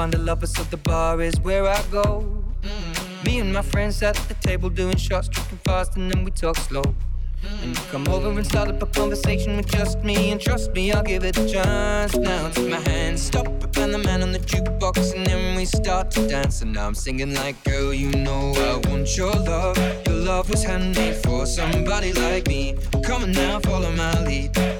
best place to find a lover, so the bar is where I go. Mm-hmm. Me and my friends at the table doing shots, tripping fast, and then we talk slow. And you come over and start up a conversation with just me. And trust me, I'll give it a chance. Now take my hand, stop and the man on the jukebox. And then we start to dance. And now I'm singing like, girl, you know I want your love. Your love was handmade for somebody like me. Come on now, follow my lead.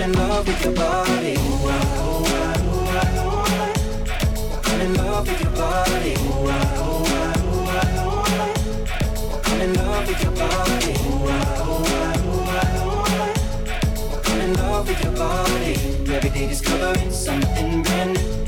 I'm in love with your body. Ooh, ah, ooh, ah, ooh, ah, ooh, ah. I'm in love with your body. Ooh, ah, ooh, ah, ooh, ah, ooh, ah. I'm in love with your body. Ooh, ah, ooh, ah in love with your body. Every day discovering something brand new.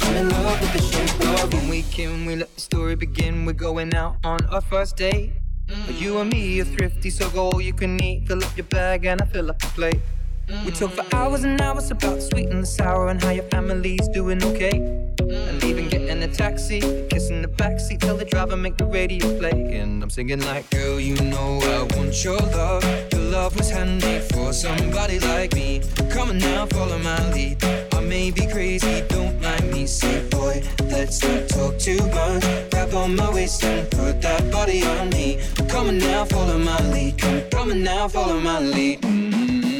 I'm in love with the shape of you. When we can, we let the story begin. We're going out on our first date. Mm. You and me are thrifty, so go all you can eat. Fill up your bag and I fill up the plate. We talk for hours and hours about the sweet and the sour and how your family's doing okay. And even getting a taxi, kissing the backseat, tell the driver make the radio play. And I'm singing like, girl, you know I want your love. Your love was handmade for somebody like me. Come on now, follow my lead. I may be crazy, don't mind me. Say, boy, let's not talk too much. Grab on my waist and put that body on me. Come on now, follow my lead. Come, come on now, follow my lead. Mm-hmm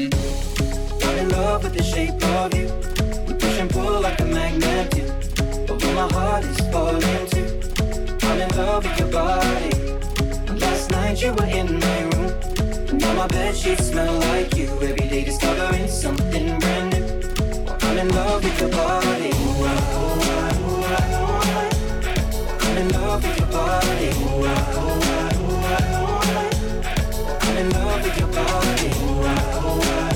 in love with the shape of you. We push and pull like a magnet do. Although my heart is falling too. I'm in love with your body. Last night you were in my room. And now my bed sheets smell like you. Every day discovering something brand new. I'm in love with your body. Ooh, ah, ooh, ah, ooh, ah, ooh. I'm in love with your body. I'm in love with your body.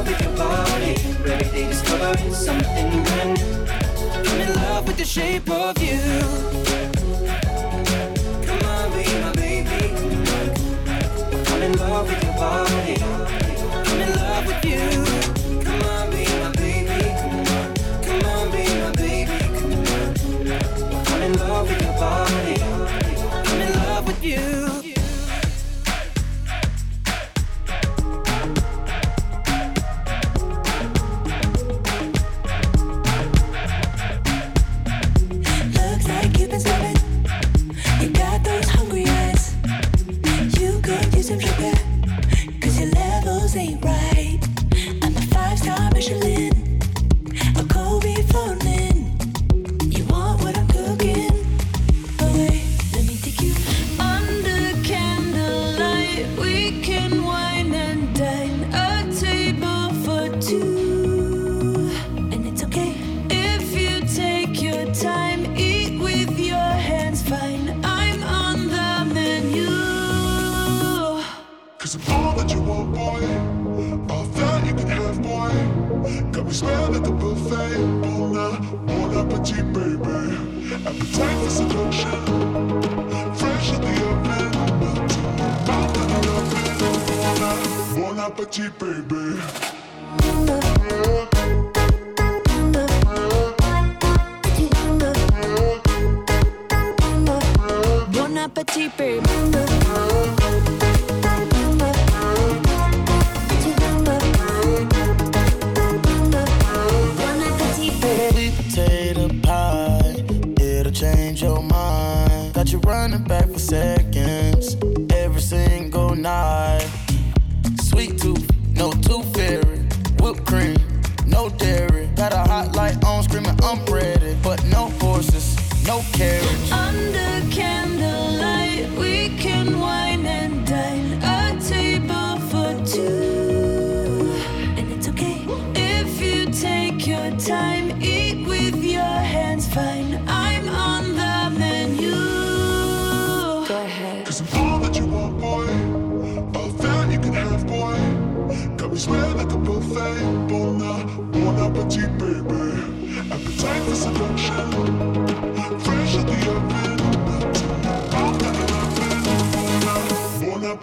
Love with your body. Every day discovering something brand new. I'm in love with the shape of you. Come on, be my baby. I'm in love with your body. I'm in love with you. Come on, be my baby. Come on, be my baby. I'm in love with your body. I'm in love with you.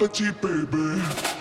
baby.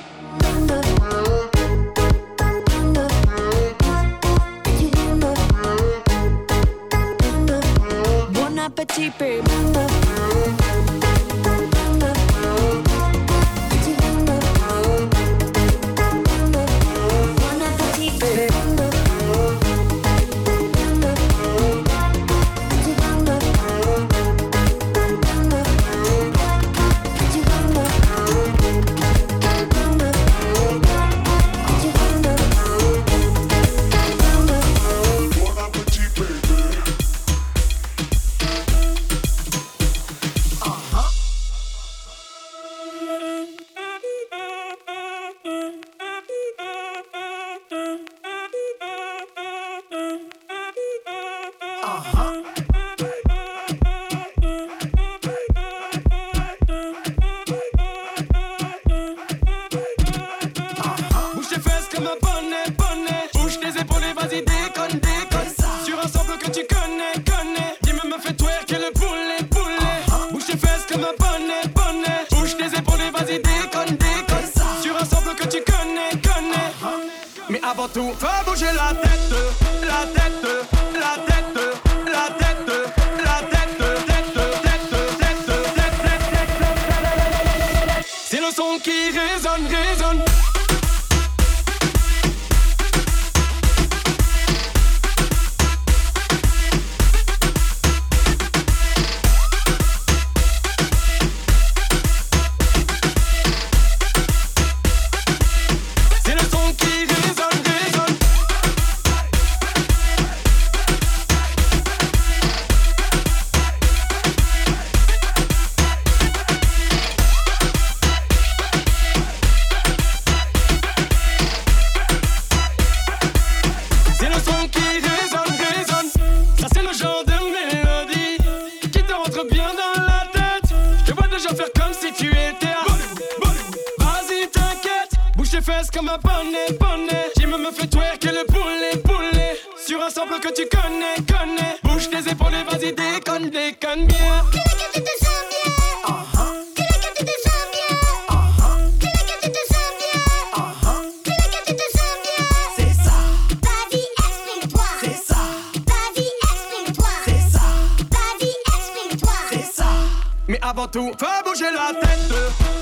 avant. Fais bouger la tête,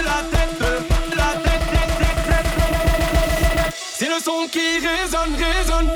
la tête, la tête, la tête, tête, tête. C'est le son qui résonne, résonne.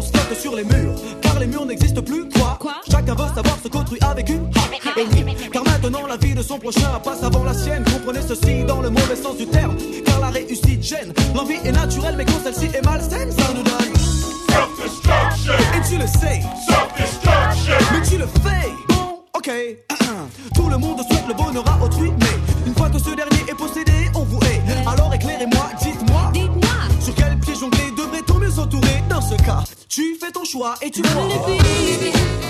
L'alliance flotte sur les murs. Car les murs n'existent plus, quoi. Quoi Chacun veut savoir ce qu'autrui avec une ha et oui. Car maintenant la vie de son prochain passe avant la sienne. Comprenez ceci dans le mauvais sens du terme. Car la réussite gêne. L'envie est naturelle, mais quand celle-ci est malsaine, ça nous donne. Et tu le sais. Mais tu le fais. Bon, ok. Tout le monde tu fais ton choix et tu what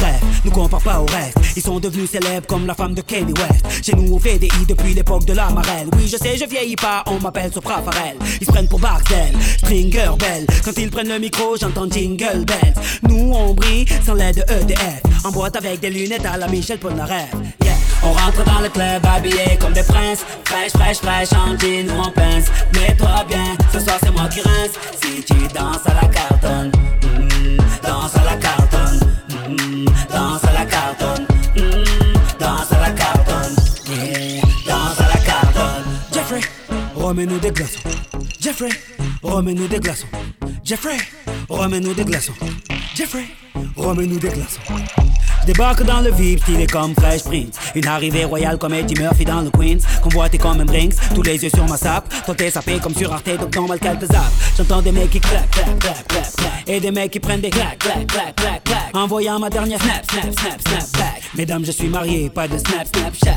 Bref, nous compare pas au reste. Ils sont devenus célèbres comme la femme de Kanye West. Chez nous on fait des i depuis l'époque de la marelle. Oui je sais, je vieillis pas, on m'appelle Sopra Farel Ils se prennent pour Barcel, Stringer Bell. Quand ils prennent le micro, j'entends Jingle Bells. Nous on brille sans l'aide de EDF En boîte avec des lunettes à la Michel Polnareff. On rentre dans le club habillé comme des princes. Fraîche, fraîche, fraîche, en jean ou en pince. Mets-toi bien, ce soir c'est moi qui rince. Si tu danses à la cartonne la cartonne. Mm, Danse à la cartonne. Yeah, Danse à la cartonne. Jeffrey, remets-nous des glaçons. Jeffrey, remets-nous des glaçons. Jeffrey, remets-nous des glaçons. Jeffrey, remets-nous des glaçons. Débarque dans le VIP, stylé comme Fresh Prince. Une arrivée royale comme Eddie Murphy dans le Queens. Convoité comme un Brinks, tous les yeux sur ma sape. Toi t'es sapé comme sur Arte, donc normal qu'elle te zappe. J'entends des mecs qui claquent, claquent, claquent, claquent, claquent. Et des mecs qui prennent des claques, claques, claques, claques, claques. Envoyant ma dernière snap, snap, snap, snap back. Mesdames, je suis marié, pas de snap, snap, chat.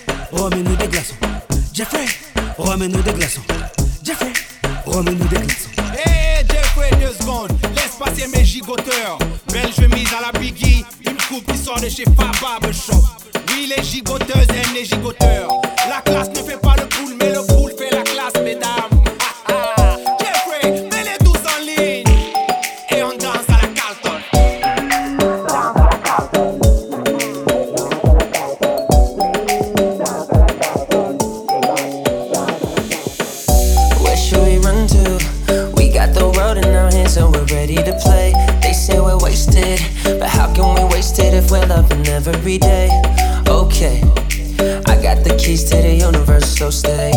remets-nous des glaçons. Jeffrey, remets-nous des glaçons. Jeffrey, remets-nous des glaçons. Hey Jeffrey, deux secondes, laisse passer mes gigoteurs. Belle chemise à la Biggie, une coupe qui sort de chez Fab Barbershop. Oui, les gigoteuses aiment les gigoteurs. Every day? Okay, I got the keys to the universe, so stay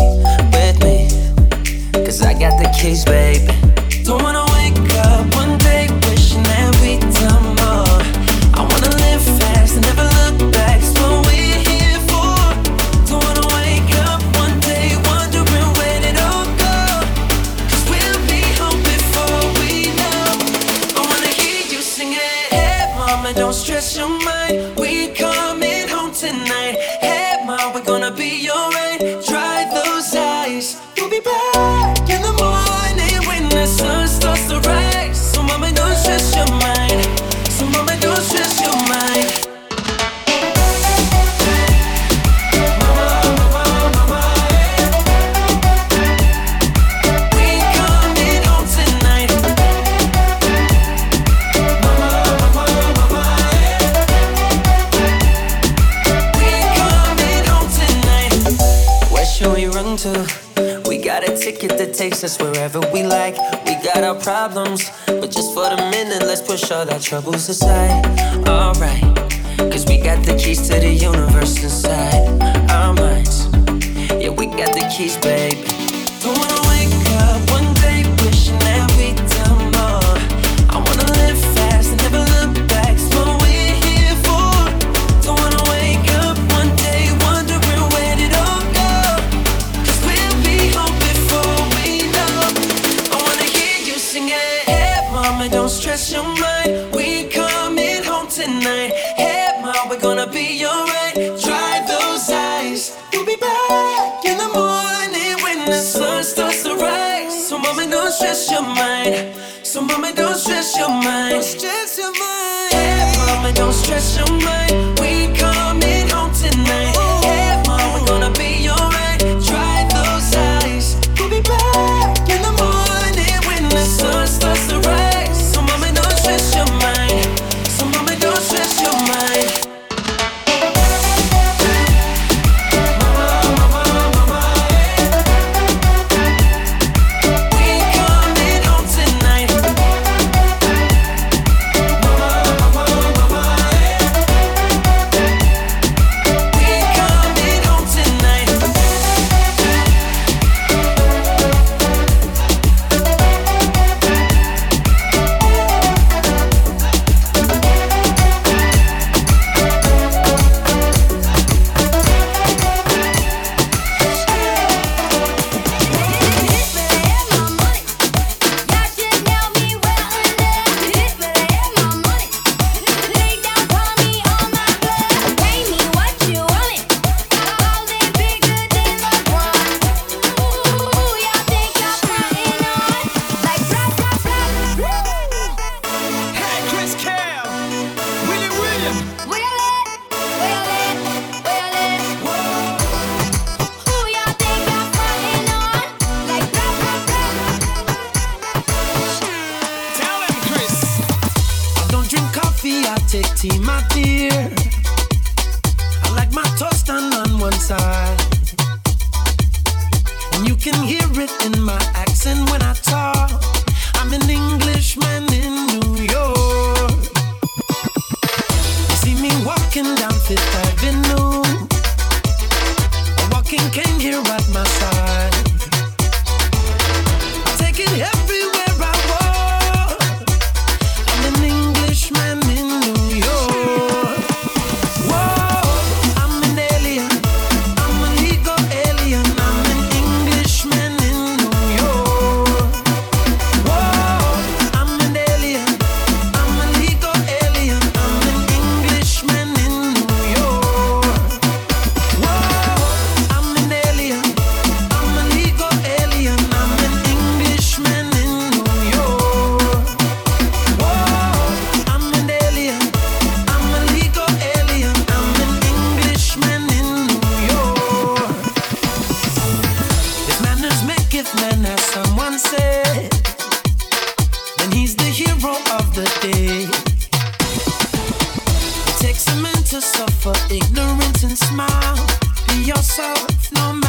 problems, but just for the minute, let's push all our troubles aside. Alright, cause we got the keys to the universe inside our minds. Yeah, we got the keys, babe. Stress your mind. So, mama, don't stress your mind. Don't stress your mind. Hey, mama, don't stress your mind. We coming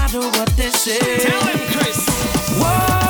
matter what they say. Tell him, Chris. Whoa.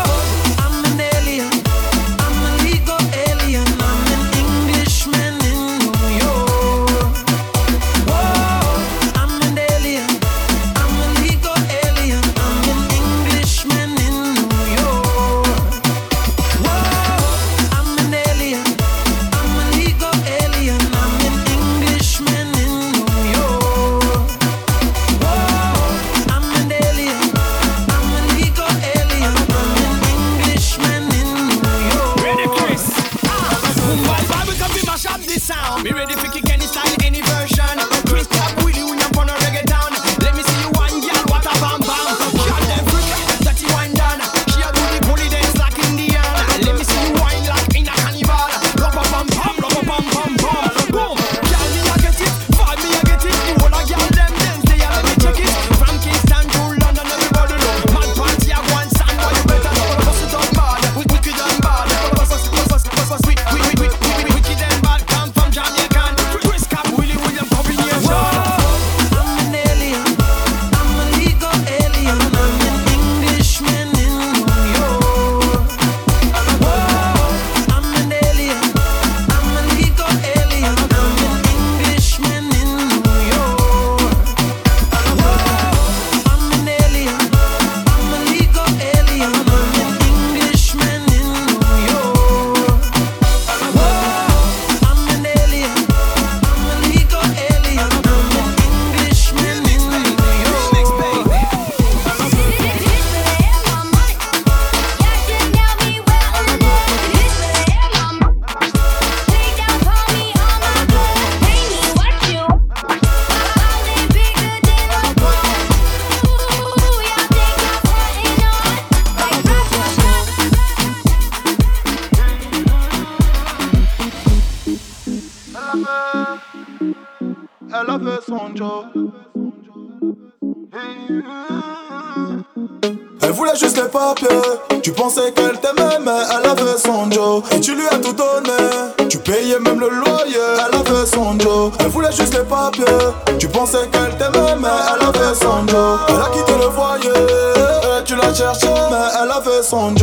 son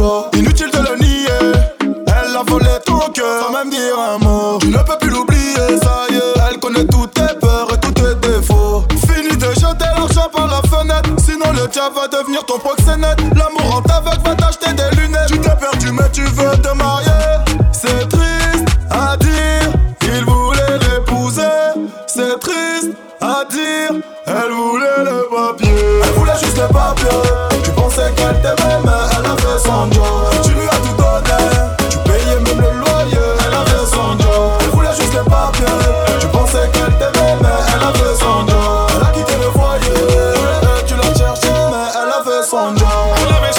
i love it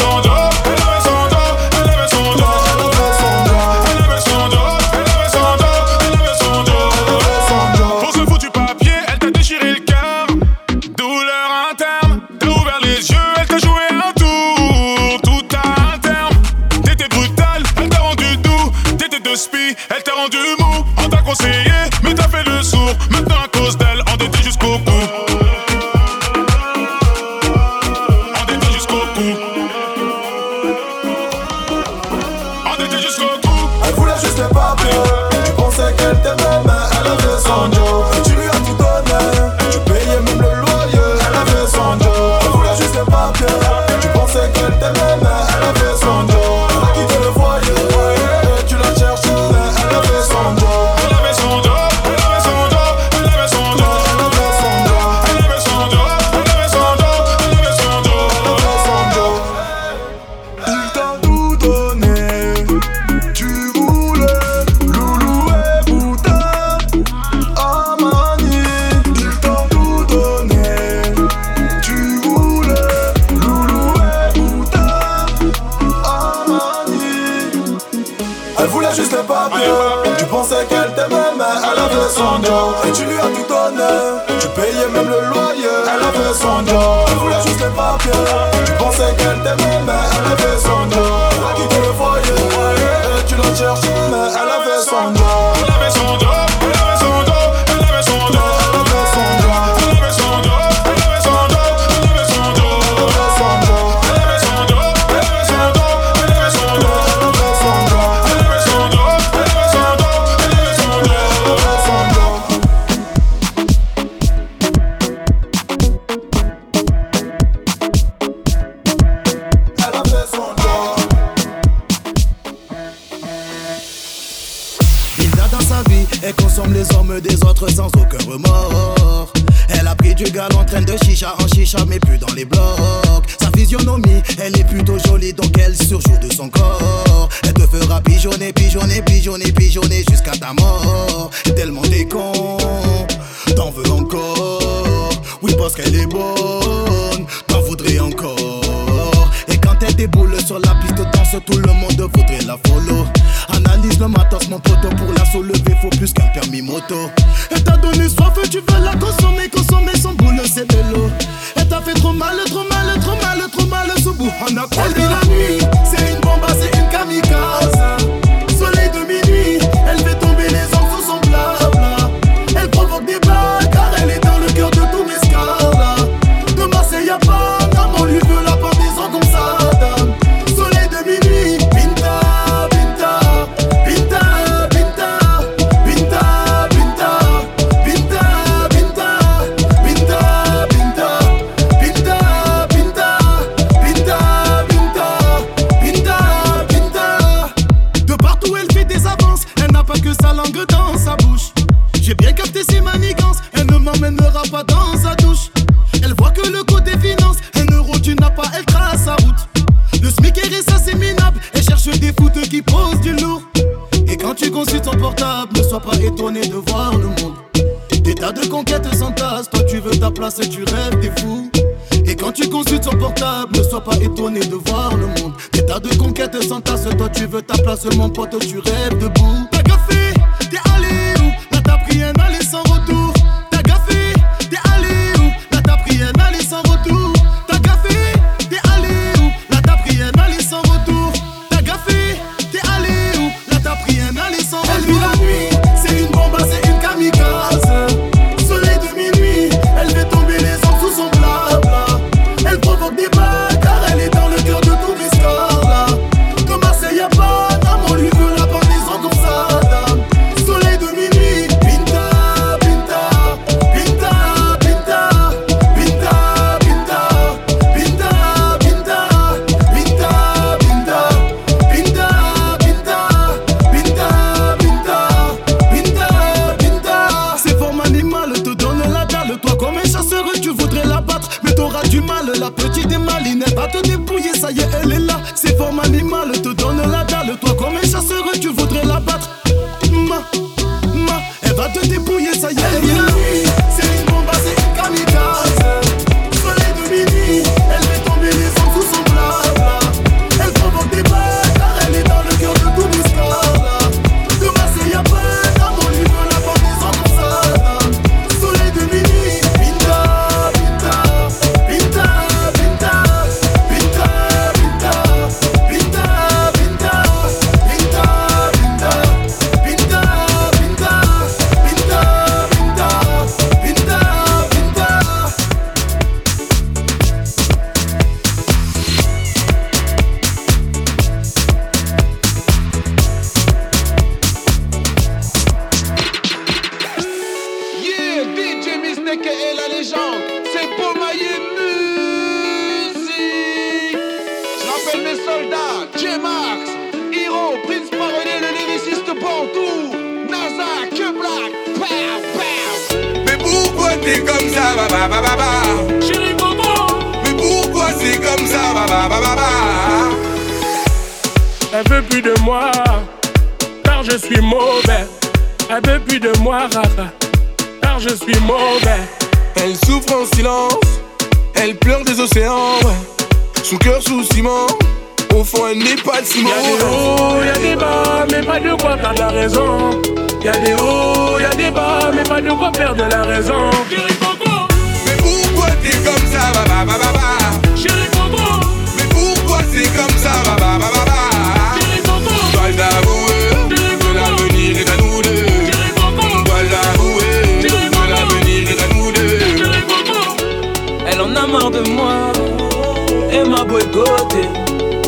et tu rêves des fous. Et quand tu consultes son portable, ne sois pas étonné de voir le monde. Des tas de conquêtes s'entassent, toi tu veux ta place, mon pote, tu rêves debout.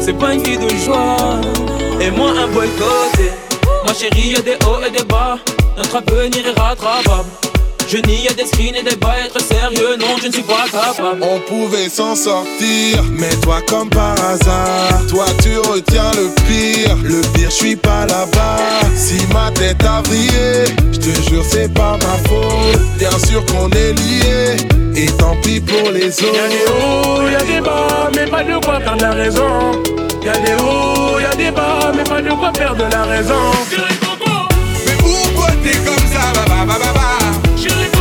C'est pas une fille de joie et moi un boycotté. Ma chérie, y'a des hauts et des bas. Notre avenir est rattrapable. Je nie à des screens et des bas, être sérieux, non, je ne suis pas capable. On pouvait s'en sortir, mais toi comme par hasard, toi tu retiens le pire. Le pire, je suis pas là-bas. Si ma tête a vrillé, je te jure c'est pas ma faute. Bien sûr qu'on est liés, et tant pis pour les Y'a des autres. hauts, y'a des bas, mais pas de quoi perdre la raison. Y'a des hauts, y'a des bas, mais pas de quoi perdre la raison. Mais pourquoi t'es comme ça, ba ba ba ba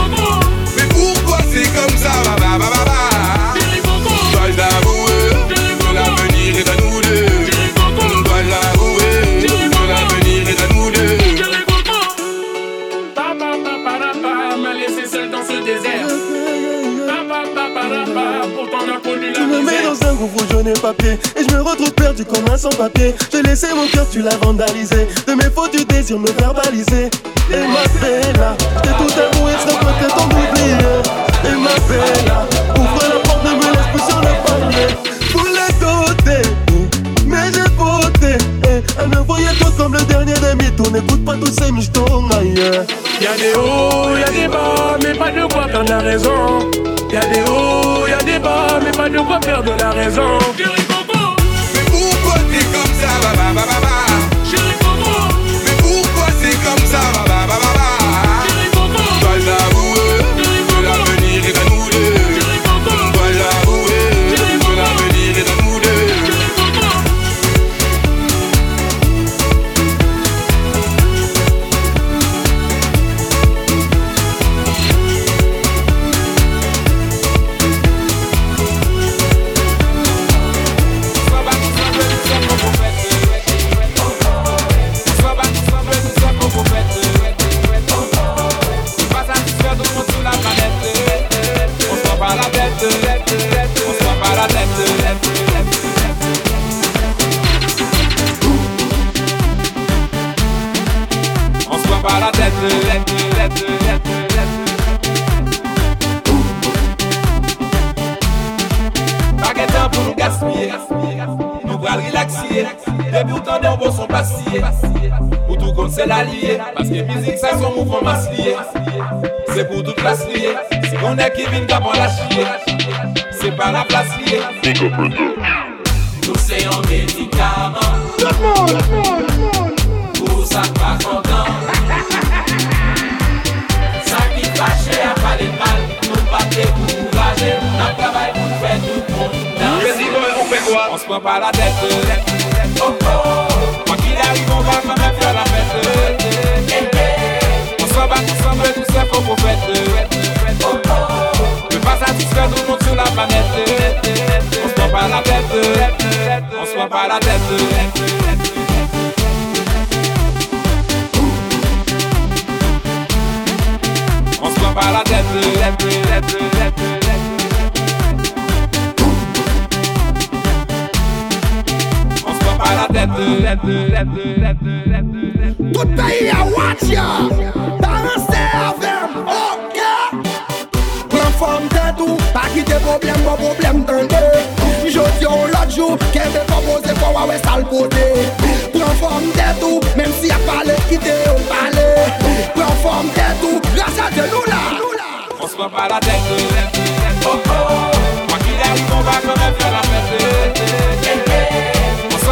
et je me retrouve perdu comme un sans-papier. J'ai laissé mon cœur, tu l'as vandalisé. De mes fautes, tu désires me verbaliser Et ma bella, j'ai tout avoué, je serais peut-être d'oublier Et ma bella, ouvre la porte, ne me laisse plus sur le palier N'écoute pas tous ces michetons ailleurs Y'a des hauts, y'a des bas, mais pas de quoi perdre la raison. Y'a des hauts, y'a des bas, mais pas de quoi perdre la raison. Mais pourquoi t'es comme ça, ba ba ba ba ba liye Debi ou tan den bo son pasiye Ou tou kon se la liye Paske mizik sa son mouvon mas liye Se pou tout plas liye Se kon ek ki vin kapan la chiye Se pa la plas liye Niko Proto Nou se yon medikaman Tout moun Pou sa kwa kontan Sa ki fache a pale mal Nou pa te kouraje Nan kabay pou fè tout. On se prend pas la tête. Oh oh. Quoi qu'il arrive on va quand même faire la fête. On se bat ensemble tout ça faut qu'on Oh oh. Ne pas satisfaire tout le monde sur la planète. On se prend pas la tête. On se prend pas la tête. On se prend pas la tête Tout peyi a wach ya. Baranse avem, ok. Pren fom tèt ou Pa kite problem, bo problem tende Jodi ou lot jou. Ken de propose pou wawe salpote Pren fom tèt ou Mem si a pale kite ou pale. Pren fom tèt ou Grasa de nou la. On se prend pas la tête. Oh oh. Moi qui l'aime, on va quand même faire la fête.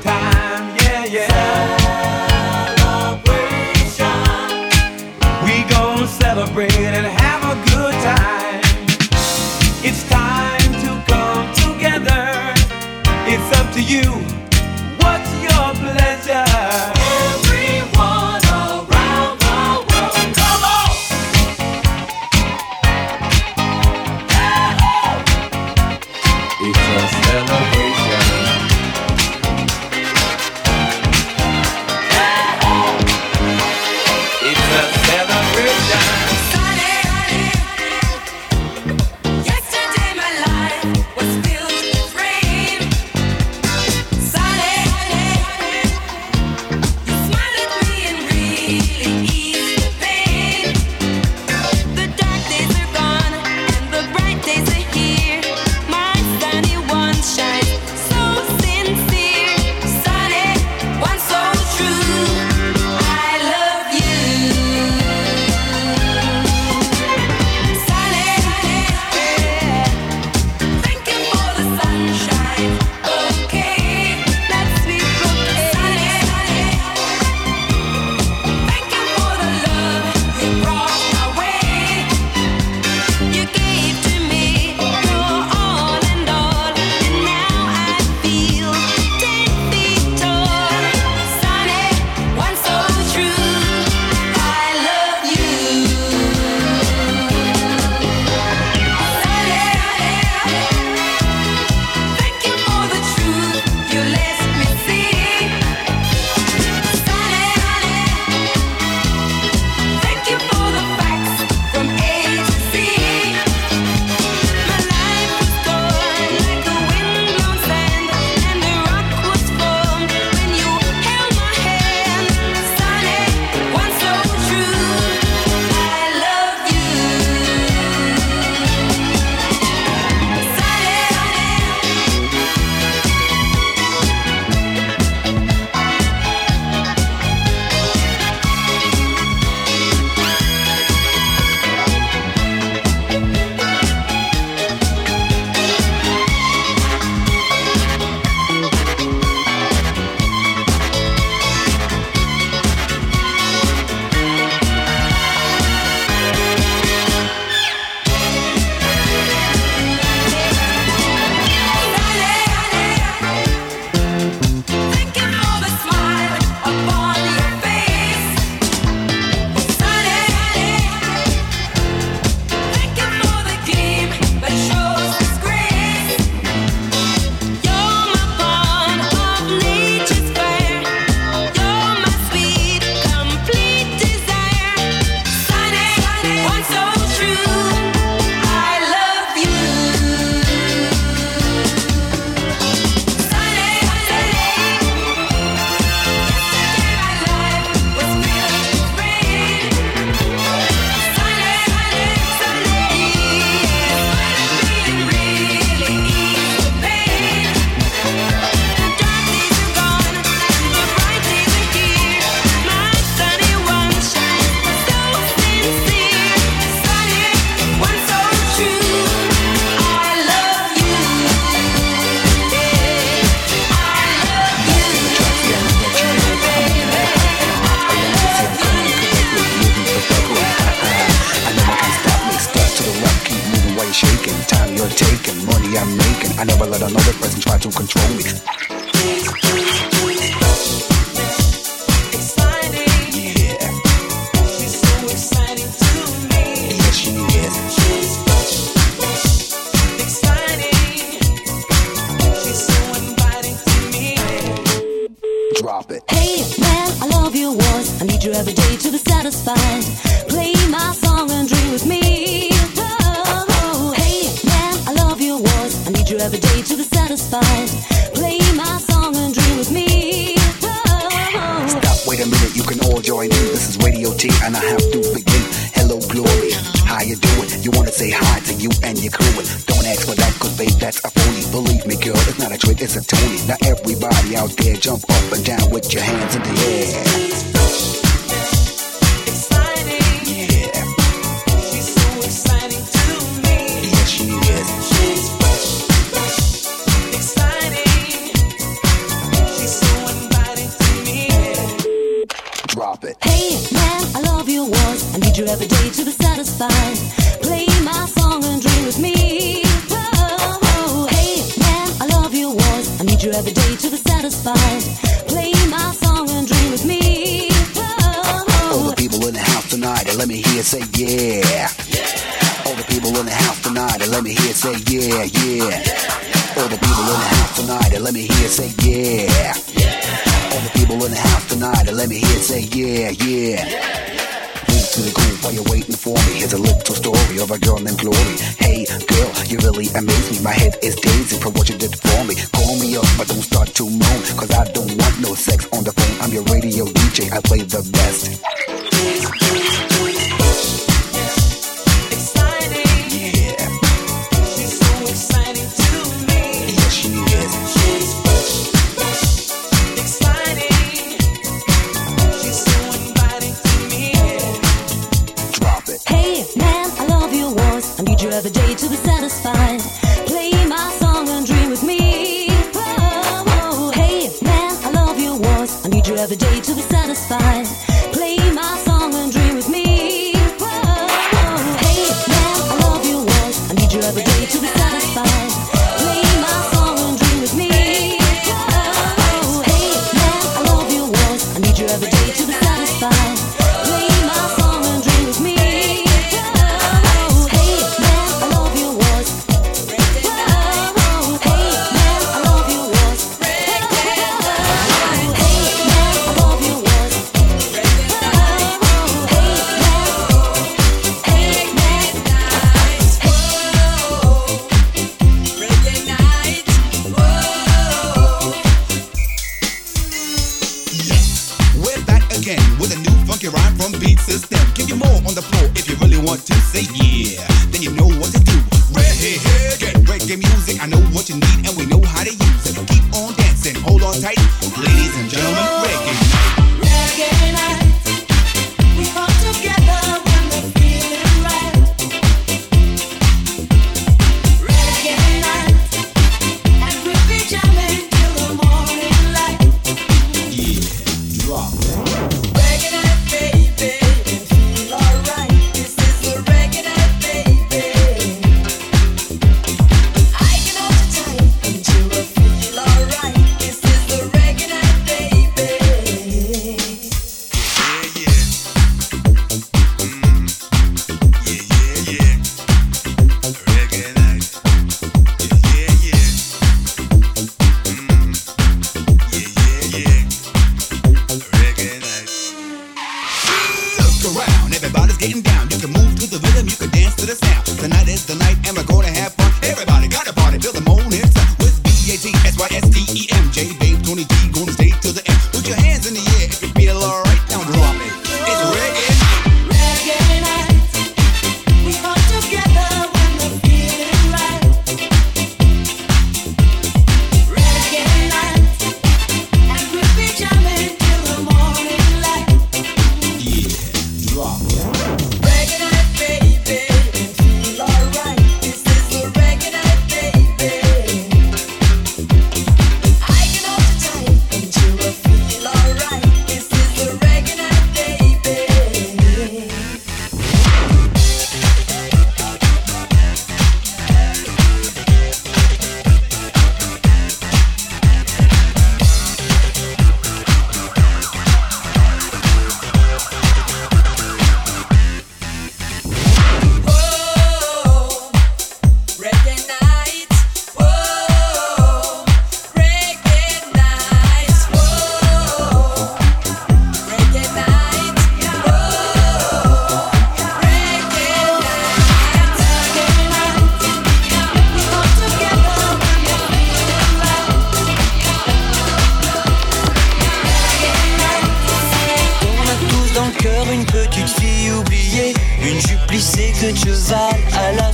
time, yeah, yeah. Celebration. We celebrate and have a good time. It's time to come together. It's up to you.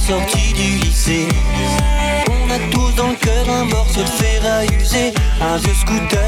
sorti du lycée. On a tous dans le cœur un morceau de fer à usé, un vieux scooter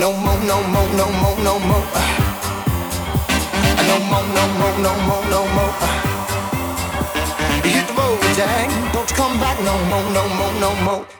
No more, no more, no more, no more. No more, no more, no more, no more. Hit the road, Jack. Don't come back no more, no more, no more.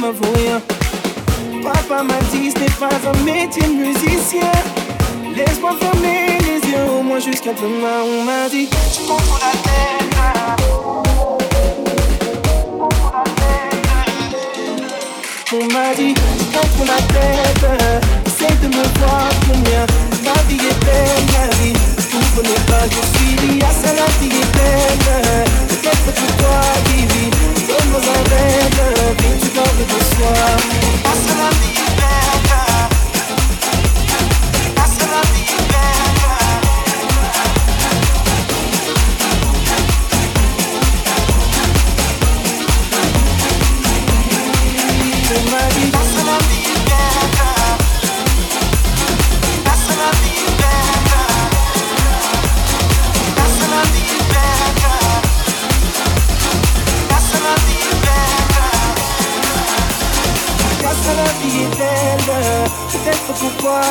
Papa m'a dit ce n'est pas un métier musicien. Laisse-moi fermer les yeux au moins jusqu'à demain. On m'a dit, tu prends pour la tête. On m'a dit, tu prends pour la tête. Essaye de me voir combien ma vie est belle, ma vie. Ouvre les pas, je suis dit, ah ça la vie est belle. Peut-être pour toi qui dans un rêve, mais tu parles de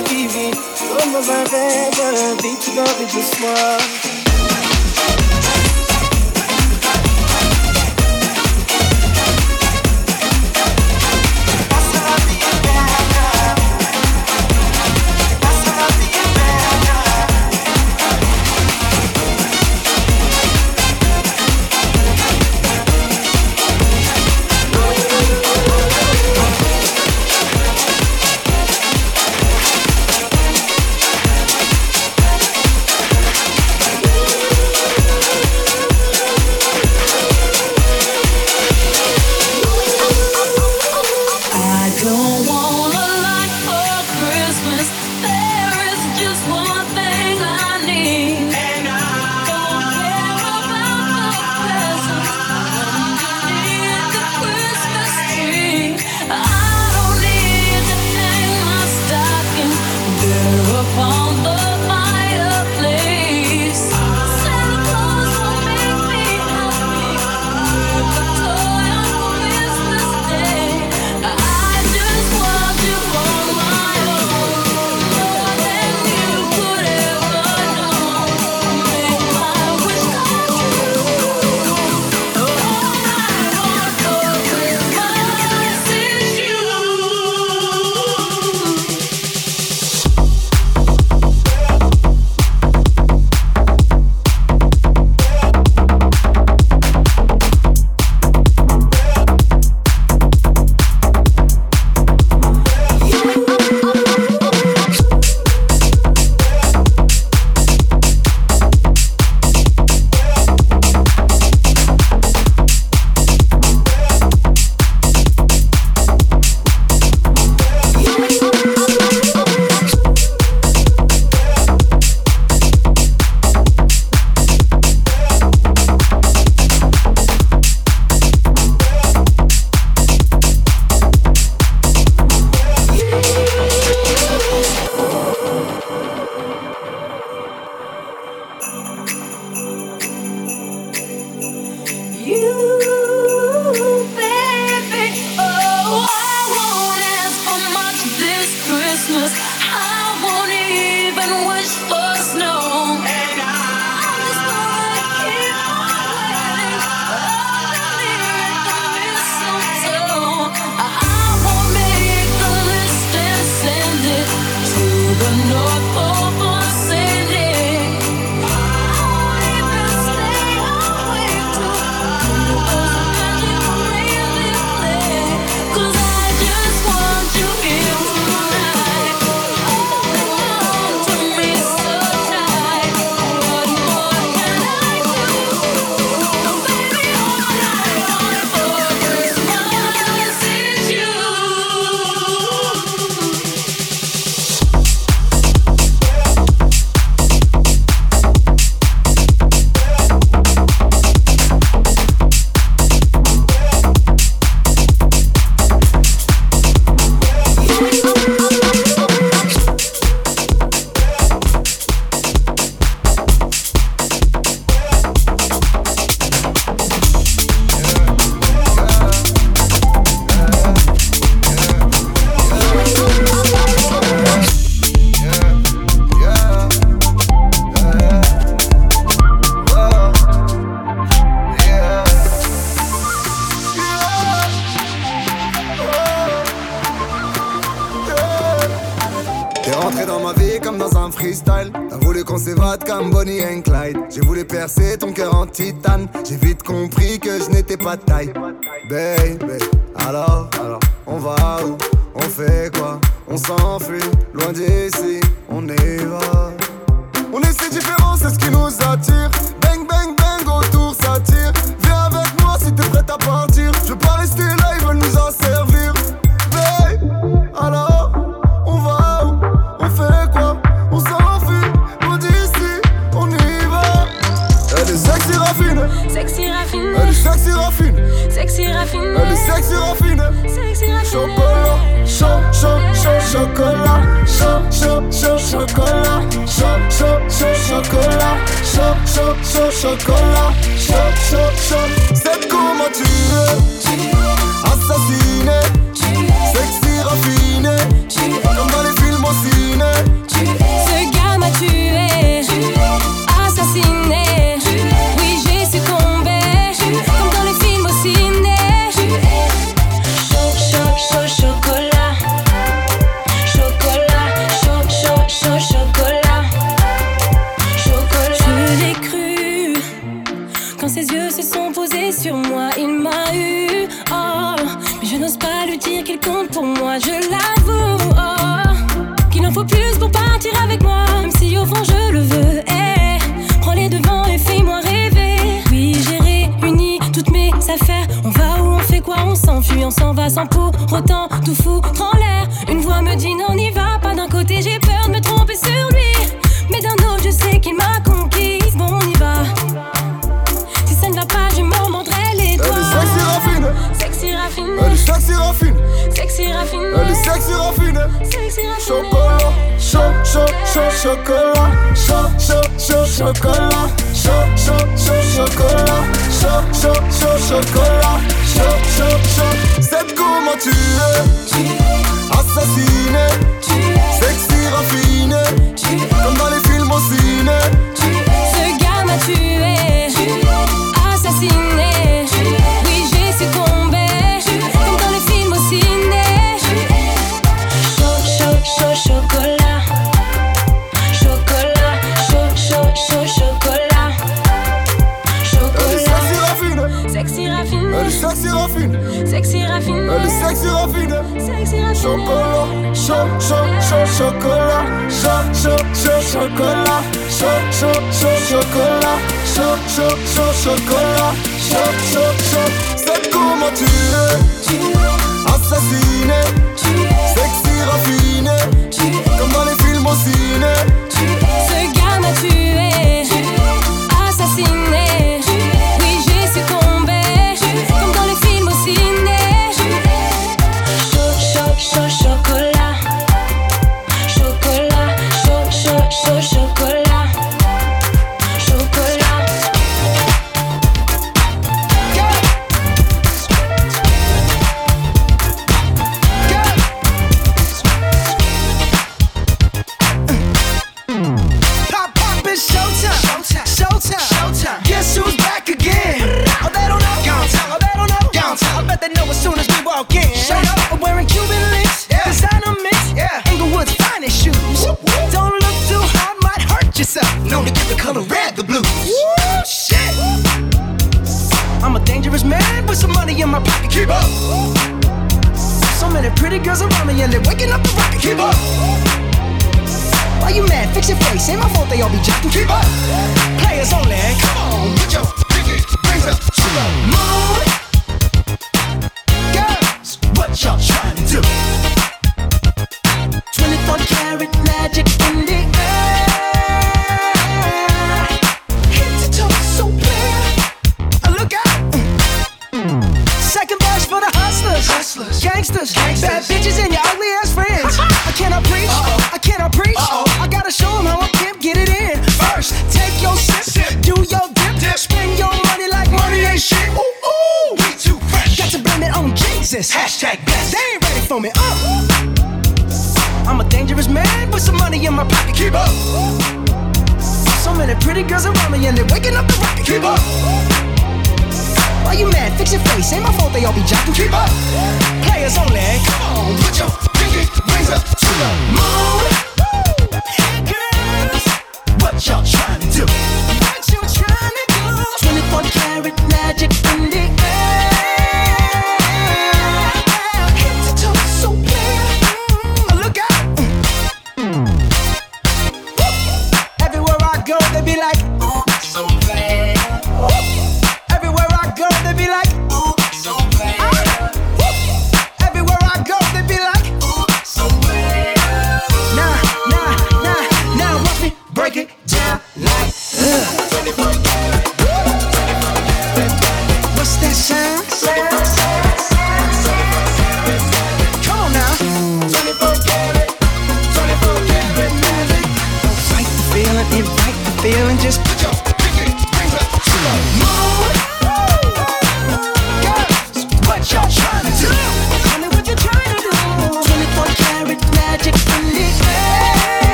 pour toi qui vis comme dans un rêve, vêtu d'or et de on s'en va sans pour autant tout foutre en l'air. Une voix me dit non, n'y va pas. D'un côté, j'ai peur de me tromper sur lui, mais d'un autre, je sais qu'il m'a conquise. Bon, on y va. Si ça ne va pas, je m'en mordrai les doigts. Sexy raffinée, sexy raffinée, sexy raffinée, sexy raffinée, sexy. Chocolat, chaud, chaud, chaud, chocolat, chaud, chaud, chaud, chocolat, chaud, chaud, chaud, chocolat, chaud, chaud, chaud, chocolat tué, assassiné, sexy raffiné, comme dans les films au ciné. chocolat, so so so chocolat, so so so chocolat, so so so chocolat, so so so. C'est comment tu veux, assassiner. foaming up. Uh, uh. I'm a dangerous man with some money in my pocket. Keep up. So many pretty girls around me and they're waking up the rocket. Keep up. Why you mad? Fix your face. Ain't my fault they all be jocking. Keep up. Players only. Come on, put your pinky rings up to the moon.